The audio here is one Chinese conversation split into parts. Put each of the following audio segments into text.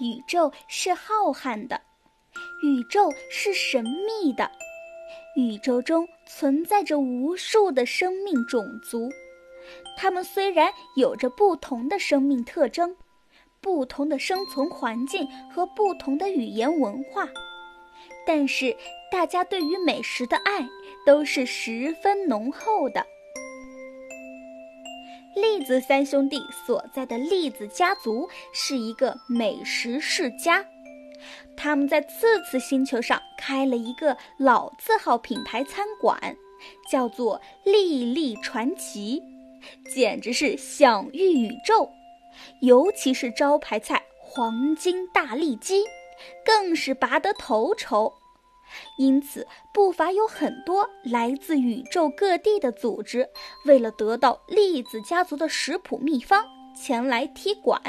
宇宙是浩瀚的，宇宙是神秘的，宇宙中存在着无数的生命种族。它们虽然有着不同的生命特征、不同的生存环境和不同的语言文化，但是大家对于美食的爱都是十分浓厚的。栗子三兄弟所在的栗子家族是一个美食世家，他们在次次星球上开了一个老字号品牌餐馆，叫做“粒粒传奇”，简直是享誉宇宙。尤其是招牌菜黄金大力鸡，更是拔得头筹。因此，不乏有很多来自宇宙各地的组织，为了得到栗子家族的食谱秘方前来踢馆，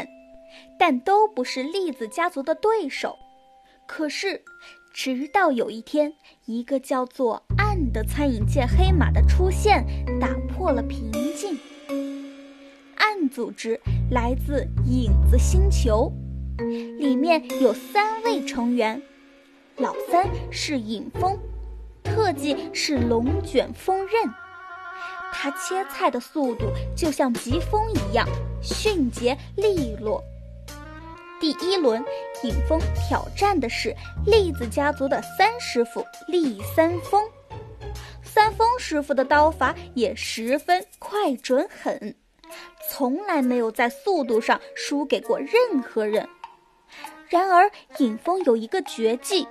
但都不是栗子家族的对手。可是，直到有一天，一个叫做“暗”的餐饮界黑马的出现，打破了平静。暗组织来自影子星球，里面有三位成员。老三是影风，特技是龙卷风刃。他切菜的速度就像疾风一样迅捷利落。第一轮，影风挑战的是栗子家族的三师傅栗三丰。三丰师傅的刀法也十分快准狠，从来没有在速度上输给过任何人。然而，影风有一个绝技。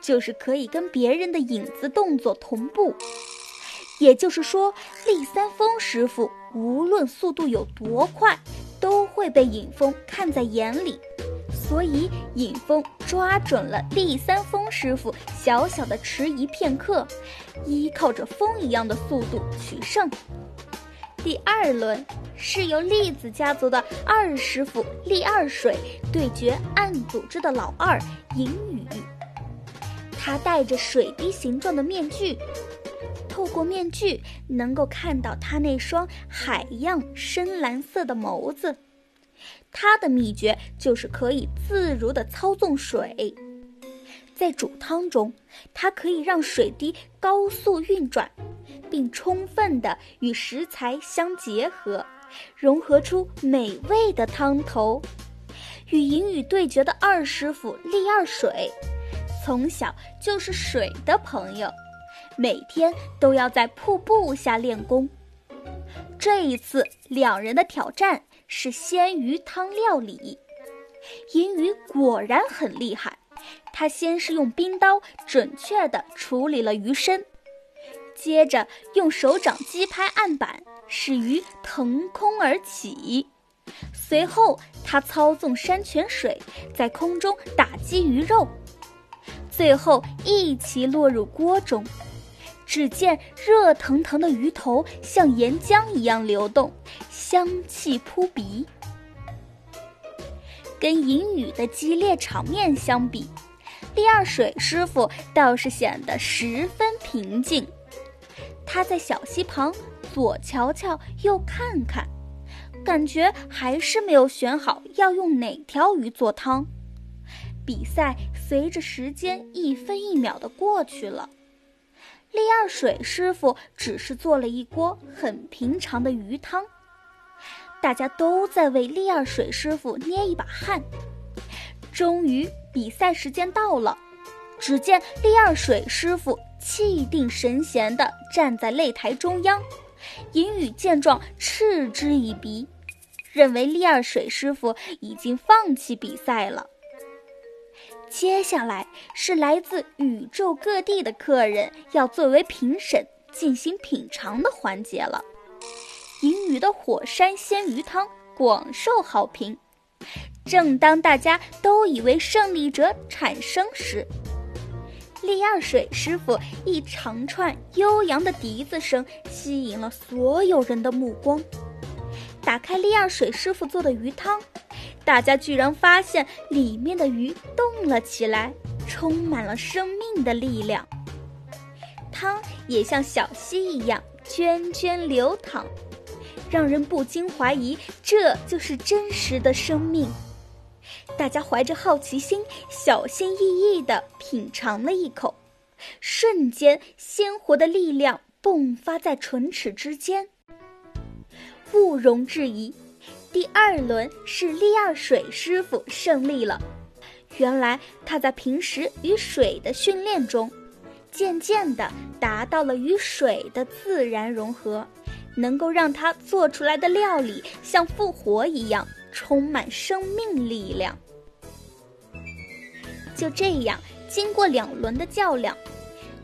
就是可以跟别人的影子动作同步，也就是说，厉三丰师傅无论速度有多快，都会被尹峰看在眼里。所以，尹峰抓准了厉三丰师傅小小的迟疑片刻，依靠着风一样的速度取胜。第二轮是由栗子家族的二师傅厉二水对决暗组织的老二尹宇。他戴着水滴形状的面具，透过面具能够看到他那双海样深蓝色的眸子。他的秘诀就是可以自如地操纵水，在煮汤中，它可以让水滴高速运转，并充分地与食材相结合，融合出美味的汤头。与银宇对决的二师傅利二水。从小就是水的朋友，每天都要在瀑布下练功。这一次，两人的挑战是鲜鱼汤料理。银鱼果然很厉害，他先是用冰刀准确地处理了鱼身，接着用手掌击拍案板，使鱼腾空而起。随后，他操纵山泉水在空中打击鱼肉。最后一起落入锅中，只见热腾腾的鱼头像岩浆一样流动，香气扑鼻。跟银雨的激烈场面相比，第二水师傅倒是显得十分平静。他在小溪旁左瞧瞧右看看，感觉还是没有选好要用哪条鱼做汤。比赛随着时间一分一秒的过去了，厉二水师傅只是做了一锅很平常的鱼汤，大家都在为厉二水师傅捏一把汗。终于，比赛时间到了，只见厉二水师傅气定神闲地站在擂台中央，银宇见状嗤之以鼻，认为厉二水师傅已经放弃比赛了。接下来是来自宇宙各地的客人要作为评审进行品尝的环节了。银鱼的火山鲜鱼汤广受好评。正当大家都以为胜利者产生时，厉二水师傅一长串悠扬的笛子声吸引了所有人的目光。打开厉二水师傅做的鱼汤。大家居然发现里面的鱼动了起来，充满了生命的力量。汤也像小溪一样涓涓流淌，让人不禁怀疑这就是真实的生命。大家怀着好奇心，小心翼翼地品尝了一口，瞬间，鲜活的力量迸发在唇齿之间。毋容置疑，第二轮是利二水师傅胜利了。原来他在平时与水的训练中，渐渐地达到了与水的自然融合，能够让他做出来的料理像复活一样，充满生命力量。就这样，经过两轮的较量，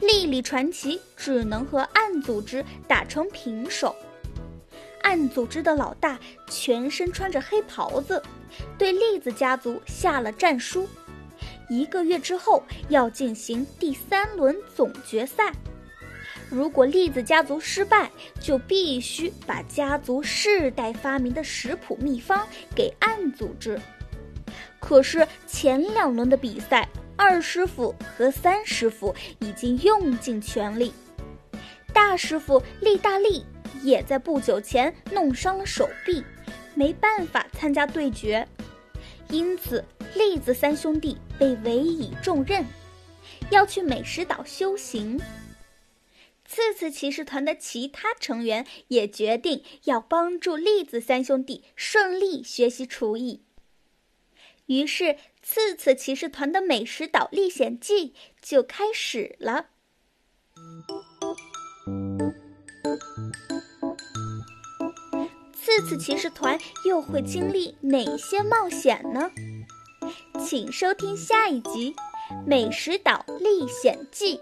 莉莉传奇只能和暗组织打成平手。暗组织的老大全身穿着黑袍子，对栗子家族下了战书。一个月之后要进行第三轮总决赛，如果栗子家族失败，就必须把家族世代发明的食谱秘方给暗组织。可是前两轮的比赛，二师傅和三师傅已经用尽全力，大师傅利大利。也在不久前弄伤了手臂，没办法参加对决，因此栗子三兄弟被委以重任，要去美食岛修行。次次骑士团的其他成员也决定要帮助栗子三兄弟顺利学习厨艺，于是次次骑士团的美食岛历险记就开始了。这次骑士团又会经历哪些冒险呢？请收听下一集《美食岛历险记》。